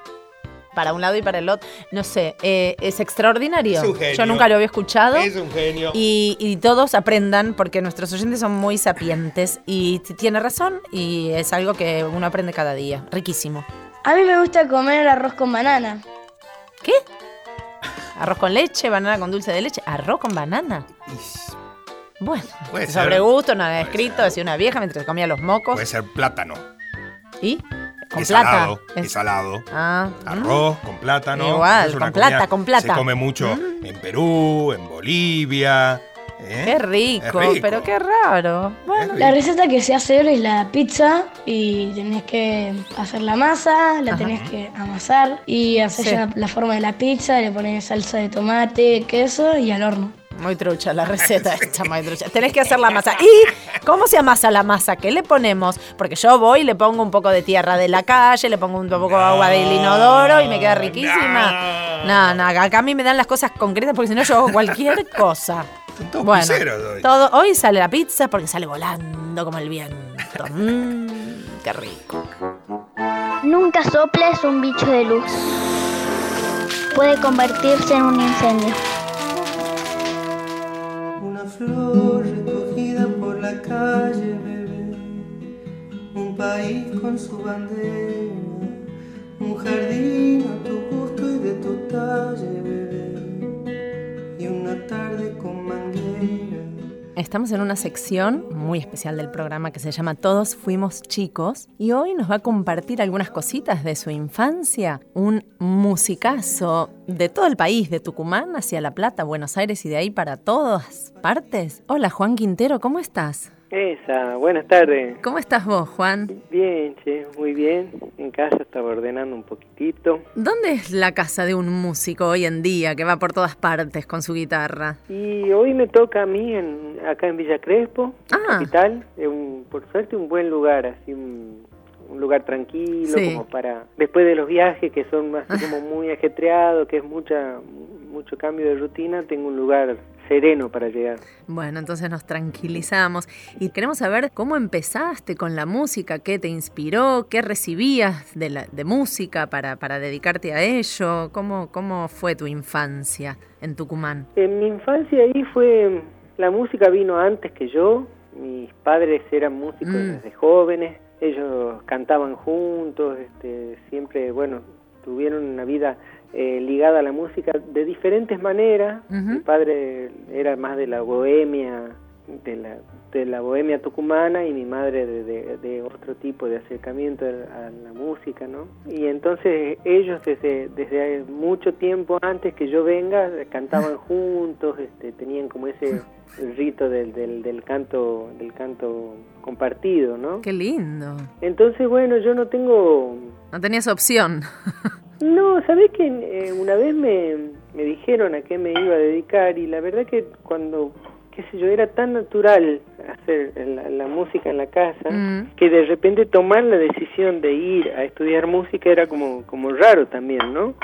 Para un lado y para el otro. No sé, eh, es extraordinario. Es un genio. Yo nunca lo había escuchado. Es un genio. Y, y todos aprendan, porque nuestros oyentes son muy sapientes. Y tiene razón, y es algo que uno aprende cada día. Riquísimo. A mí me gusta comer arroz con banana. ¿Qué? Arroz con leche, banana con dulce de leche. Arroz con banana. Bueno, Puede ser. sobre gusto, nada escrito, decía una vieja mientras comía los mocos. Puede ser plátano. ¿Y? Con es plata. salado. Es- Es salado. Ah, Arroz con plátano. Igual, Es una con plata, con plata. Se come mucho en Perú, en Bolivia. ¿eh? Qué rico, pero qué raro. Bueno, La receta que sé hacer es la pizza y tenés que hacer la masa, la Ajá. tenés que amasar y hacer Sí. ya la forma de la pizza, le pones salsa de tomate, queso y al horno. Muy trucha la receta esta, muy trucha. Tenés que hacer la masa. ¿Y cómo se amasa la masa? ¿Qué le ponemos? Porque yo voy y le pongo un poco de tierra de la calle, le pongo un poco de agua del inodoro y me queda riquísima. No, no, acá a mí me dan las cosas concretas porque si no yo hago cualquier cosa. todos Bueno, hoy. todo, hoy sale la pizza porque sale volando como el viento. Mm, qué rico. Nunca soples un bicho de luz. Puede convertirse en un incendio. Flor recogida por la calle, bebé. Un país con su bandera. Un jardín Estamos en una sección muy especial del programa que se llama Todos fuimos chicos y hoy nos va a compartir algunas cositas de su infancia, un musicazo de todo el país, de Tucumán hacia La Plata, Buenos Aires y de ahí para todas partes. Hola Juan Quintero, ¿cómo estás? Esa, buenas tardes. ¿Cómo estás vos, Juan? Bien, che, muy bien. En casa estaba ordenando un poquitito. ¿Dónde es la casa de un músico hoy en día que va por todas partes con su guitarra? Y hoy me toca a mí en, acá en Villa Crespo, Ah. capital. Es un, por suerte un buen lugar, así un, un lugar tranquilo, Sí. como para... Después de los viajes que son así como muy ajetreados, que es mucha mucho cambio de rutina, tengo un lugar sereno para llegar. Bueno, entonces nos tranquilizamos y queremos saber cómo empezaste con la música, qué te inspiró, qué recibías de, la, de música para, para dedicarte a ello, cómo, cómo fue tu infancia en Tucumán. En mi infancia ahí fue, la música vino antes que yo, mis padres eran músicos Mm. desde jóvenes, ellos cantaban juntos, este, siempre, bueno, tuvieron una vida eh, ligada a la música de diferentes maneras. Mi padre era más de la bohemia, de la, de la bohemia tucumana y mi madre de, de- de otro tipo de acercamiento a, a la música, ¿no? Y entonces ellos desde, desde mucho tiempo antes que yo venga cantaban juntos, este, tenían como ese rito del, del, del canto del canto compartido, ¿no? Qué lindo. Entonces, bueno, yo no tengo No tenías opción. no, ¿sabés que eh, una vez me, me dijeron a qué me iba a dedicar y la verdad que cuando, qué sé yo, era tan natural hacer la, la música en la casa Mm. que de repente tomar la decisión de ir a estudiar música era como, como raro también, ¿no?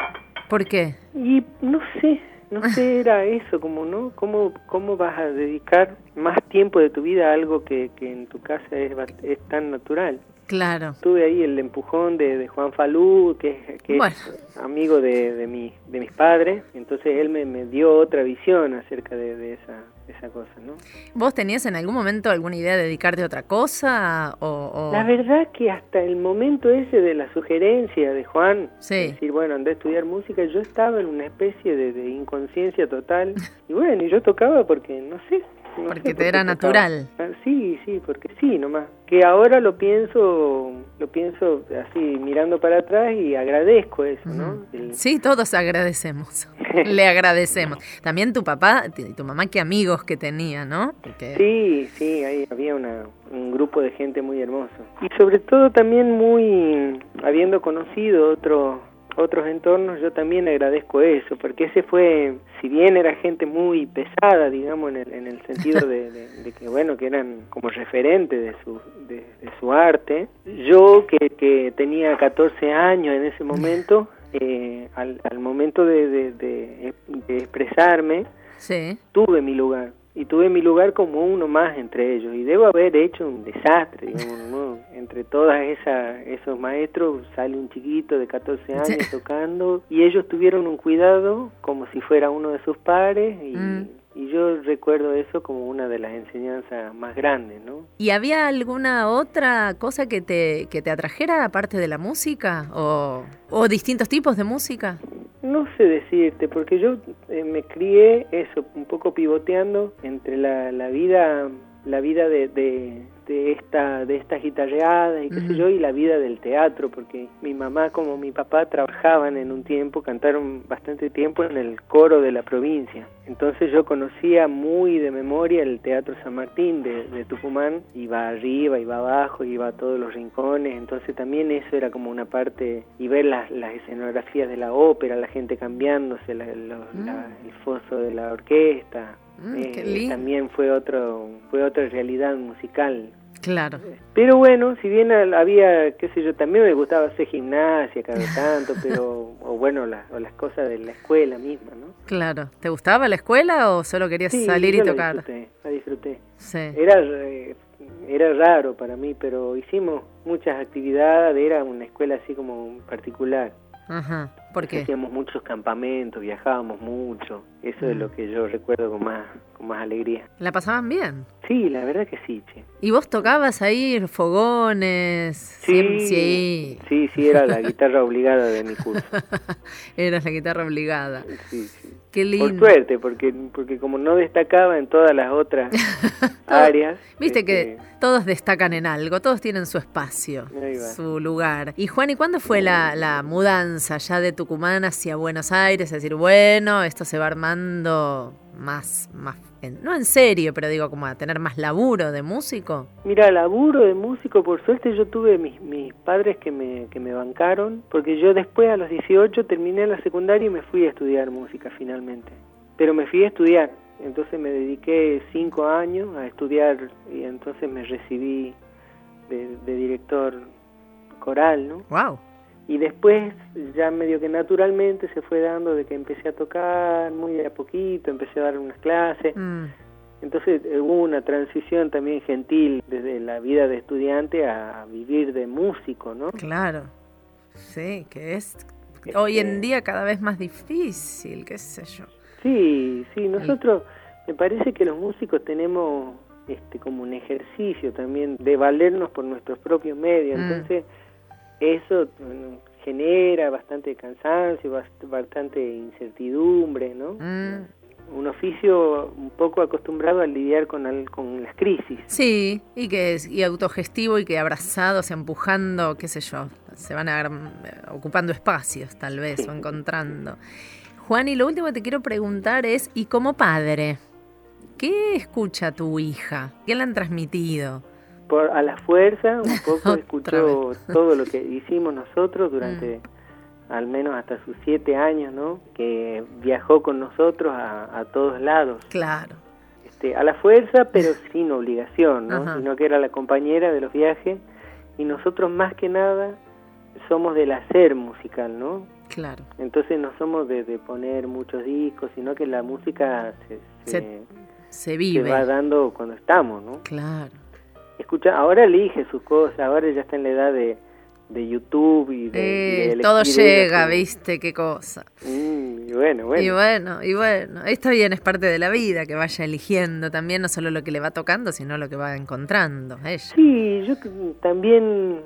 ¿Por qué? Y no sé, no sé, era eso, como, ¿no? ¿Cómo, cómo vas a dedicar más tiempo de tu vida a algo que, que en tu casa es, es tan natural? Claro. Tuve ahí el empujón de, de Juan Falú, que, es- que Bueno. es amigo de, de, mi, de mis padres, entonces él me, me dio otra visión acerca de, de esa, esa cosa, ¿no? ¿Vos tenías en algún momento alguna idea de dedicarte a otra cosa? O, o- La verdad que hasta el momento ese de la sugerencia de Juan, Sí. de decir, bueno, andé a estudiar música, yo estaba en una especie de, de inconsciencia total, y bueno, y yo tocaba porque, no sé. No Porque te era natural. Ah, Sí, sí, porque sí, nomás. Que ahora lo pienso, lo pienso así, mirando para atrás y agradezco eso, ¿no? El- Sí, todos agradecemos. Le agradecemos. También tu papá y tu mamá, qué amigos que tenía, ¿no? Porque Sí, sí, ahí había una, un grupo de gente muy hermoso. Y sobre todo también muy, habiendo conocido otro, otros entornos, yo también agradezco eso, porque ese fue, si bien era gente muy pesada, digamos, en el, en el sentido de, de- de que, bueno, que eran como referentes de su, de, de su arte, yo que, que tenía 14 años en ese momento, eh, al, al momento de, expresarme, sí. tuve mi lugar y tuve mi lugar como uno más entre ellos y debo haber hecho un desastre digamos ¿no? entre todas esas esos maestros sale un chiquito de 14 años tocando y ellos tuvieron un cuidado como si fuera uno de sus pares y, Mm. Y yo recuerdo eso como una de las enseñanzas más grandes no ¿Y había alguna otra cosa que te, que te atrajera aparte de la música? ¿O, o distintos tipos de música? No sé decirte, porque yo eh, me crié eso, un poco pivoteando entre la, la vida, la vida de, de, de esta, de estas guitarreadas y qué sé yo, y la vida del teatro, porque mi mamá como mi papá trabajaban en un tiempo, cantaron bastante tiempo en el coro de la provincia. Entonces yo conocía muy de memoria el Teatro San Martín de, de Tucumán, iba arriba, iba abajo, iba a todos los rincones, entonces también eso era como una parte, y ver las, las escenografías de la ópera, la gente cambiándose, la- la- el foso de la orquesta, Mm, eh, qué lindo. también fue, otro, fue otra realidad musical. Claro. Pero bueno, si bien había, qué sé yo, también me gustaba hacer gimnasia cada tanto, pero, o bueno, las, o las cosas de la escuela misma, ¿no? Claro. ¿Te gustaba la escuela o solo querías Sí, salir y yo la tocar? disfruté, la disfruté. Sí. Era, era raro para mí, pero hicimos muchas actividades, era una escuela así como particular. Ajá. ¿Por qué? Hacíamos muchos campamentos, viajábamos mucho, eso es Mm. lo que yo recuerdo con más, con más alegría. ¿La pasaban bien? Sí, la verdad que sí, che. ¿Y vos tocabas ahí fogones? Siem- sí. sí, sí, era la guitarra obligada de mi curso. Eras la guitarra obligada. Sí, sí. Qué Por lindo. suerte, porque, porque como no destacaba en todas las otras áreas. Viste este, que todos destacan en algo, todos tienen su espacio, su lugar. Y Juan, ¿y cuándo fue la, la mudanza ya de Tucumán hacia Buenos Aires? Es decir, bueno, esto se va armando más, más en- no en serio, pero digo como a tener más laburo de músico. Mira, laburo de músico, por suerte yo tuve mis, mis padres que me, que me bancaron, porque yo después a los 18 terminé la secundaria y me fui a estudiar música finalmente. Pero me fui a estudiar, entonces me dediqué cinco años a estudiar y entonces me recibí de, de director coral, ¿no? Wow. Y después, ya medio que naturalmente se fue dando de que empecé a tocar muy a poquito, empecé a dar unas clases. Mm. Entonces eh, hubo una transición también gentil desde la vida de estudiante a vivir de músico, ¿no? Claro. Sí, que es hoy en día cada vez más difícil, qué sé yo. Sí, sí, nosotros me parece que los músicos tenemos este como un ejercicio también de valernos por nuestros propios medios, Mm. entonces eso bueno, genera bastante cansancio, bast- bastante incertidumbre, ¿no? Mm. Un oficio un poco acostumbrado a lidiar con, al- con las crisis. Sí, y que es y autogestivo y que abrazados, empujando, qué sé yo, se van a, eh, ocupando espacios tal vez o encontrando. Juan, y lo último que te quiero preguntar es, ¿y como padre? ¿Qué escucha tu hija? ¿Qué le han transmitido? Por, a la fuerza, un poco escuchó todo lo que hicimos nosotros durante al menos hasta sus siete años, ¿no? Que viajó con nosotros a, a todos lados. Claro. Este, a la fuerza, pero sin obligación, ¿no? Ajá. Sino que era la compañera de los viajes y nosotros más que nada somos del hacer musical, ¿no? Claro. Entonces no somos de, de poner muchos discos, sino que la música se, se, Se, se se vive. va dando cuando estamos, ¿no? Claro. Escucha, ahora elige sus cosas, ahora ya está en la edad de, de YouTube y de, y de Eh, todo llega, viste, qué cosa. Mm, y bueno, bueno. Y bueno, y bueno, está bien, es parte de la vida que vaya eligiendo también, no solo lo que le va tocando, sino lo que va encontrando ella. Sí, yo c- también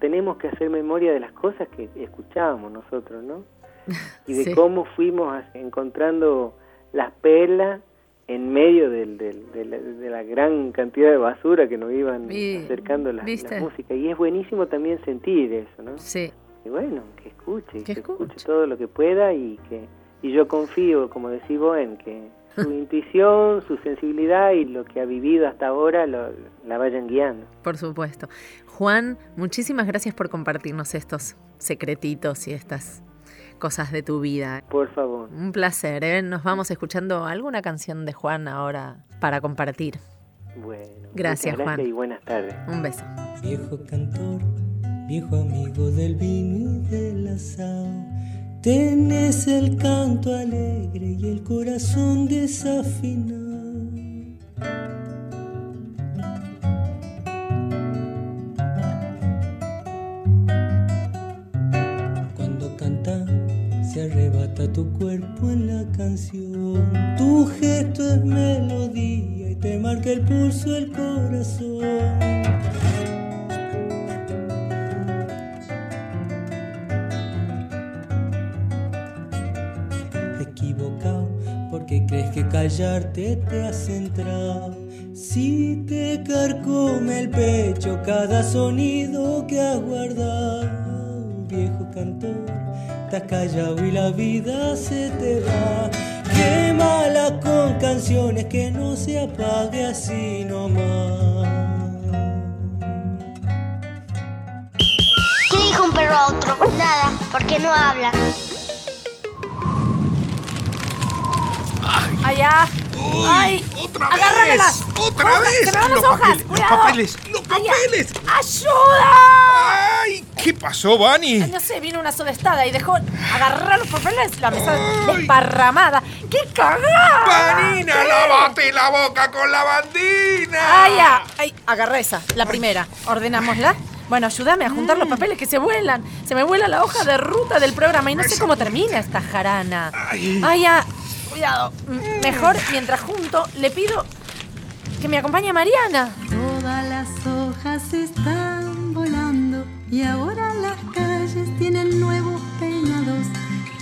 tenemos que hacer memoria de las cosas que escuchábamos nosotros, ¿no? Y de Sí. cómo fuimos encontrando las perlas en medio del, del- de, la, de la gran cantidad de basura que nos iban Y- acercando la, la música. Y es buenísimo también sentir eso, ¿no? Sí. Y bueno, que escuche, Que que, escuche todo lo que pueda y que y yo confío, como decís vos, en que su intuición, su sensibilidad y lo que ha vivido hasta ahora lo- la vayan guiando. Por supuesto. Juan, muchísimas gracias por compartirnos estos secretitos y estas cosas de tu vida. Por favor. Un placer, ¿eh? Nos vamos escuchando alguna canción de Juan ahora para compartir. Bueno, Gracias, gracias Juan. y buenas tardes. Un beso. Viejo cantor, viejo amigo del vino y del asado, tenés el canto alegre y el corazón desafinado. Te has centrado. Si te carcome el pecho cada sonido ¡Otra ¡Hojas, vez! ¡Que me van las Los hojas! papeles, los papeles, los ¡Ay, papeles! ¡Ayuda! ¡Ay! ¿Qué pasó, Vani? Ay, No sé, vino una sudestada y dejó agarrar los papeles, la mesa desparramada. ¡Qué cagada! ¡Vanina, lávate la boca con la bandina! ¡Ay, ya! ¡Ay! Agarré esa, la primera. Ordenámosla. Bueno, ayúdame a juntar los papeles que se vuelan. Se me vuela la hoja de ruta del programa y no sé cómo termina esta jarana. Ay. ¡Ay, ya! Cuidado. M- Mejor, mientras junto, le pido que me acompañe Mariana. Todas las hojas están volando y ahora las calles tienen nuevos peinados.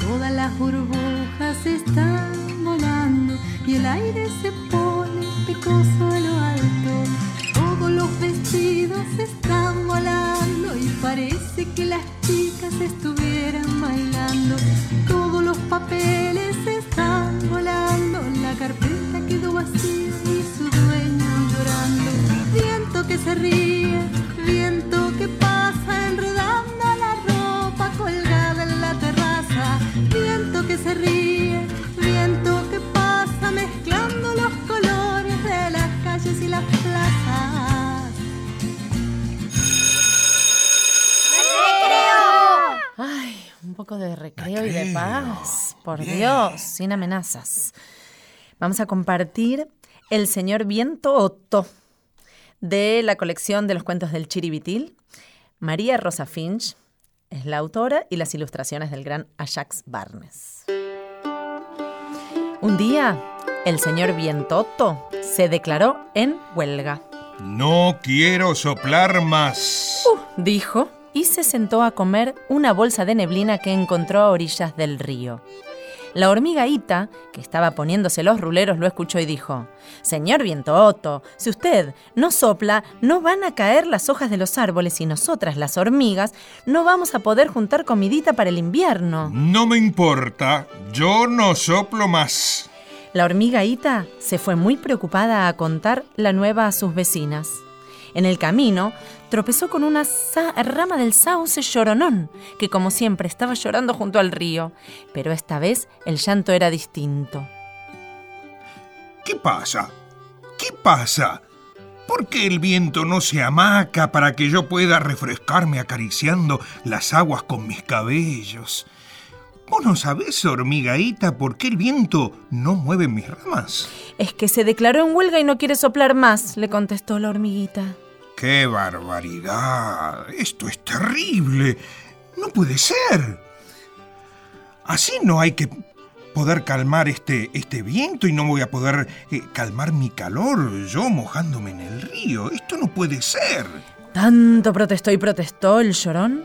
Todas las burbujas están volando y el aire se pone picoso Por Dios, sin amenazas. Vamos a compartir El señor Viento Otto de la colección de los cuentos del Chiribitil. María Rosa Finch es la autora y las ilustraciones del gran Ajax Barnes. Un día, el señor Viento Otto se declaró en huelga. No quiero soplar más. Uh, dijo y se sentó a comer una bolsa de neblina que encontró a orillas del río. La hormiga Ita, que estaba poniéndose los ruleros, lo escuchó y dijo, Señor Viento Otto, si usted no sopla, no van a caer las hojas de los árboles y nosotras, las hormigas, no vamos a poder juntar comidita para el invierno. No me importa, yo no soplo más. La hormiga Ita se fue muy preocupada a contar la nueva a sus vecinas. En el camino tropezó con una rama del sauce lloronón, que como siempre estaba llorando junto al río, pero esta vez el llanto era distinto. ¿Qué pasa? ¿Qué pasa? ¿Por qué el viento no se amaca para que yo pueda refrescarme acariciando las aguas con mis cabellos? ¿Vos no sabés, hormigaíta, por qué el viento no mueve mis ramas? Es que se declaró en huelga y no quiere soplar más, le contestó la hormiguita. ¡Qué barbaridad! Esto es terrible. No puede ser. Así no hay que poder calmar este, este viento y no voy a poder eh, calmar mi calor yo mojándome en el río. Esto no puede ser. Tanto protestó y protestó el llorón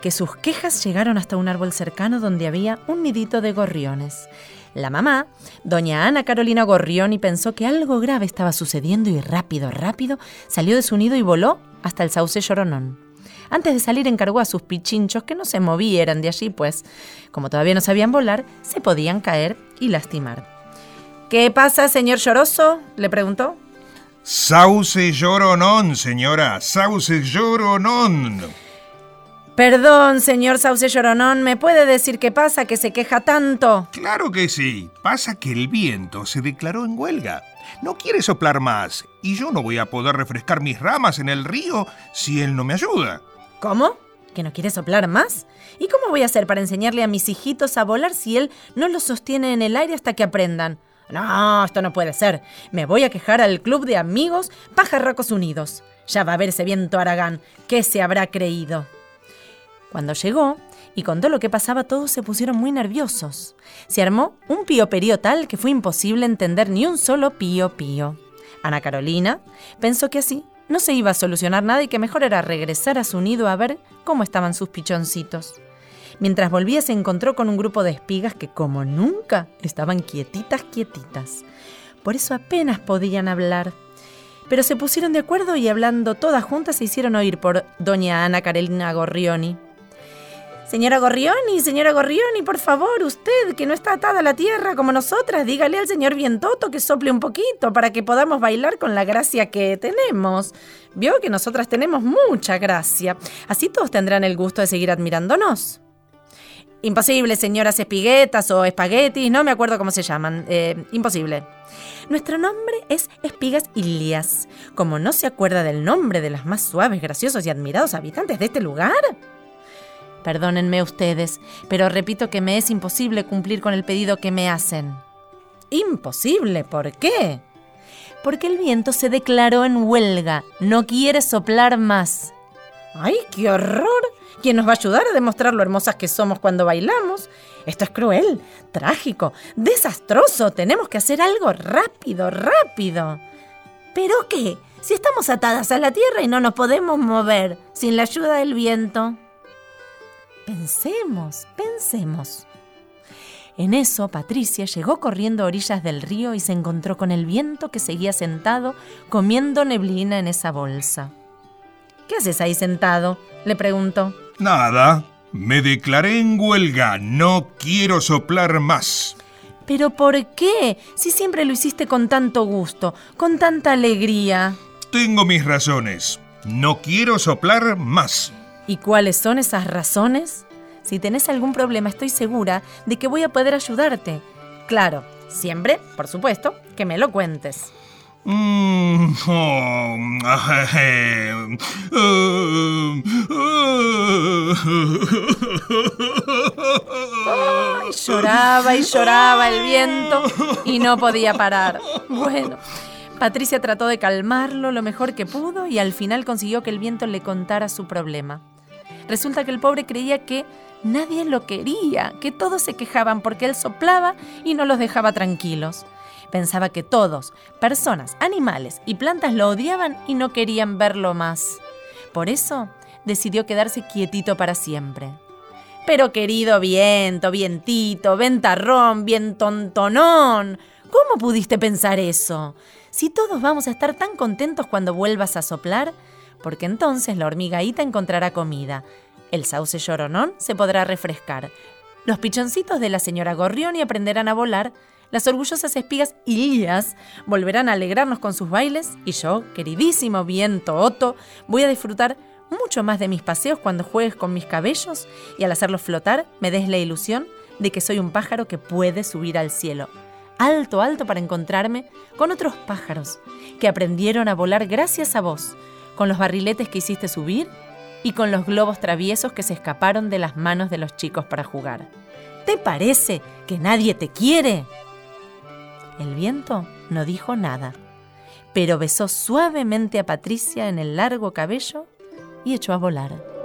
que sus quejas llegaron hasta un árbol cercano donde había un nidito de gorriones. La mamá, doña Ana Carolina Gorrioni, pensó que algo grave estaba sucediendo y rápido, rápido salió de su nido y voló hasta el sauce lloronón. Antes de salir encargó a sus pichinchos que no se movieran de allí, pues, como todavía no sabían volar, se podían caer y lastimar. ¿Qué pasa, señor lloroso? le preguntó. Sauce lloronón, señora, sauce lloronón. Perdón, señor Sauce Lloronón, ¿me puede decir qué pasa que se queja tanto? Claro que sí. Pasa que el viento se declaró en huelga. No quiere soplar más y yo no voy a poder refrescar mis ramas en el río si él no me ayuda. ¿Cómo? ¿Que no quiere soplar más? ¿Y cómo voy a hacer para enseñarle a mis hijitos a volar si él no los sostiene en el aire hasta que aprendan? No, esto no puede ser. Me voy a quejar al club de amigos Pajarracos Unidos. Ya va a ver ese viento Aragán. ¿Qué se habrá creído? Cuando llegó y contó lo que pasaba, todos se pusieron muy nerviosos. Se armó un pío tal que fue imposible entender ni un solo pío pío. Ana Carolina pensó que así no se iba a solucionar nada y que mejor era regresar a su nido a ver cómo estaban sus pichoncitos. Mientras volvía se encontró con un grupo de espigas que como nunca estaban quietitas, quietitas. Por eso apenas podían hablar. Pero se pusieron de acuerdo y hablando todas juntas se hicieron oír por doña Ana Carolina Gorrioni. Señora Gorrioni, señora Gorrioni, por favor, usted que no está atada a la tierra como nosotras, dígale al señor Vientoto que sople un poquito para que podamos bailar con la gracia que tenemos. Vio que nosotras tenemos mucha gracia. Así todos tendrán el gusto de seguir admirándonos. Imposible, señoras espiguetas o espaguetis, no me acuerdo cómo se llaman. Eh, imposible. Nuestro nombre es Espigas Ilias. Como no se acuerda del nombre de las más suaves, graciosos y admirados habitantes de este lugar, Perdónenme ustedes, pero repito que me es imposible cumplir con el pedido que me hacen. Imposible, ¿por qué? Porque el viento se declaró en huelga, no quiere soplar más. ¡Ay, qué horror! ¿Quién nos va a ayudar a demostrar lo hermosas que somos cuando bailamos? Esto es cruel, trágico, desastroso. Tenemos que hacer algo rápido, rápido. ¿Pero qué? Si estamos atadas a la tierra y no nos podemos mover sin la ayuda del viento. Pensemos, pensemos. En eso, Patricia llegó corriendo a orillas del río y se encontró con el viento que seguía sentado comiendo neblina en esa bolsa. ¿Qué haces ahí sentado? le preguntó. Nada. Me declaré en huelga. No quiero soplar más. ¿Pero por qué? Si siempre lo hiciste con tanto gusto, con tanta alegría. Tengo mis razones. No quiero soplar más. ¿Y cuáles son esas razones? Si tenés algún problema, estoy segura de que voy a poder ayudarte. Claro, siempre, por supuesto, que me lo cuentes. Mm, oh, eh, eh, Ay, lloraba y lloraba el viento y no podía parar. Bueno, Patricia trató de calmarlo lo mejor que pudo y al final consiguió que el viento le contara su problema. Resulta que el pobre creía que nadie lo quería, que todos se quejaban porque él soplaba y no los dejaba tranquilos. Pensaba que todos, personas, animales y plantas lo odiaban y no querían verlo más. Por eso decidió quedarse quietito para siempre. Pero querido viento, vientito, ventarrón, vientontonón, ¿cómo pudiste pensar eso? Si todos vamos a estar tan contentos cuando vuelvas a soplar, porque entonces la hormigaíta encontrará comida, el sauce lloronón se podrá refrescar, los pichoncitos de la señora Gorrioni aprenderán a volar, las orgullosas espigas Ilías volverán a alegrarnos con sus bailes. Y yo, queridísimo viento Otto, voy a disfrutar mucho más de mis paseos cuando juegues con mis cabellos. Y al hacerlos flotar me des la ilusión de que soy un pájaro que puede subir al cielo, alto, alto para encontrarme con otros pájaros que aprendieron a volar gracias a vos, con los barriletes que hiciste subir y con los globos traviesos que se escaparon de las manos de los chicos para jugar. ¿Te parece que nadie te quiere? El viento no dijo nada, pero besó suavemente a Patricia en el largo cabello y echó a volar.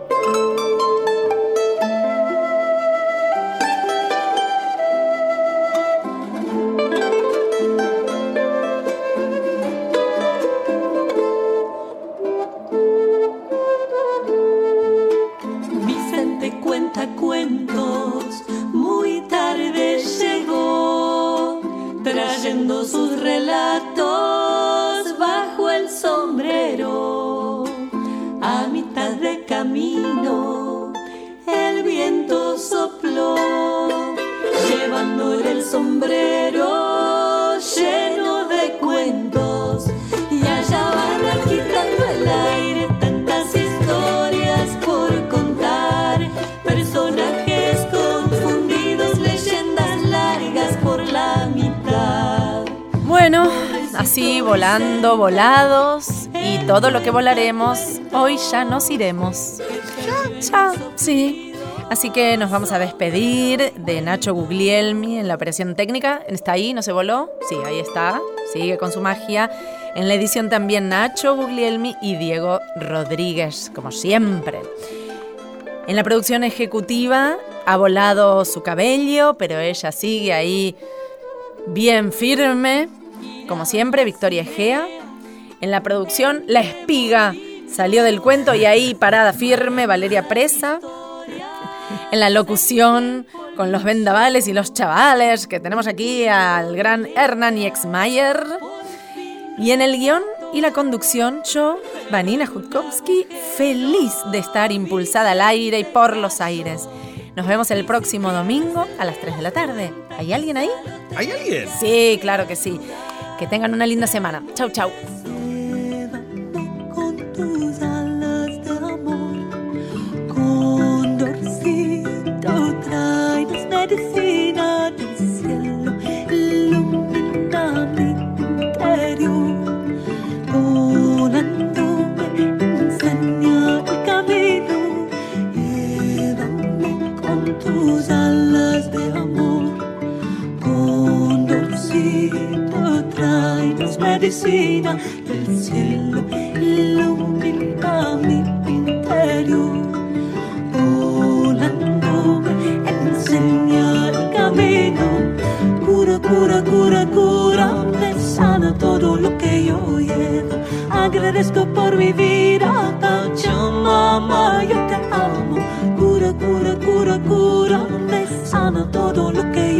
Volando, volados y todo lo que volaremos, hoy ya nos iremos. Ya, sí. Así que nos vamos a despedir de Nacho Guglielmi en la operación técnica. ¿Está ahí? ¿No se voló? Sí, ahí está. Sigue con su magia. En la edición también Nacho Guglielmi y Diego Rodríguez, como siempre. En la producción ejecutiva ha volado su cabello, pero ella sigue ahí bien firme. Como siempre, Victoria Egea. En la producción, La Espiga salió del cuento y ahí parada firme, Valeria Presa. En la locución, con los vendavales y los chavales, que tenemos aquí al gran Hernán Exmayer. Y en el guion y la conducción, yo, Vanina Jutkowski, feliz de estar impulsada al aire y por los aires. Nos vemos el próximo domingo a las 3 de la tarde. ¿Hay alguien ahí? ¿Hay alguien? Sí, claro que sí. Que tengan una linda semana. Chau, chau. tus alas de amor. Condorcito, tráenos medicina del cielo, ilumina mi interior. Volándome, enseña el camino, llévame con tus alas de amor. Tráenos medicina del cielo, ilumina mi interior. Volándome, enseña el camino. Cura, cura, cura, cura, me sana todo lo que yo llevo. Agradezco por mi vida, Pachamama, yo te amo. Cura, cura, cura, cura, me sana todo lo que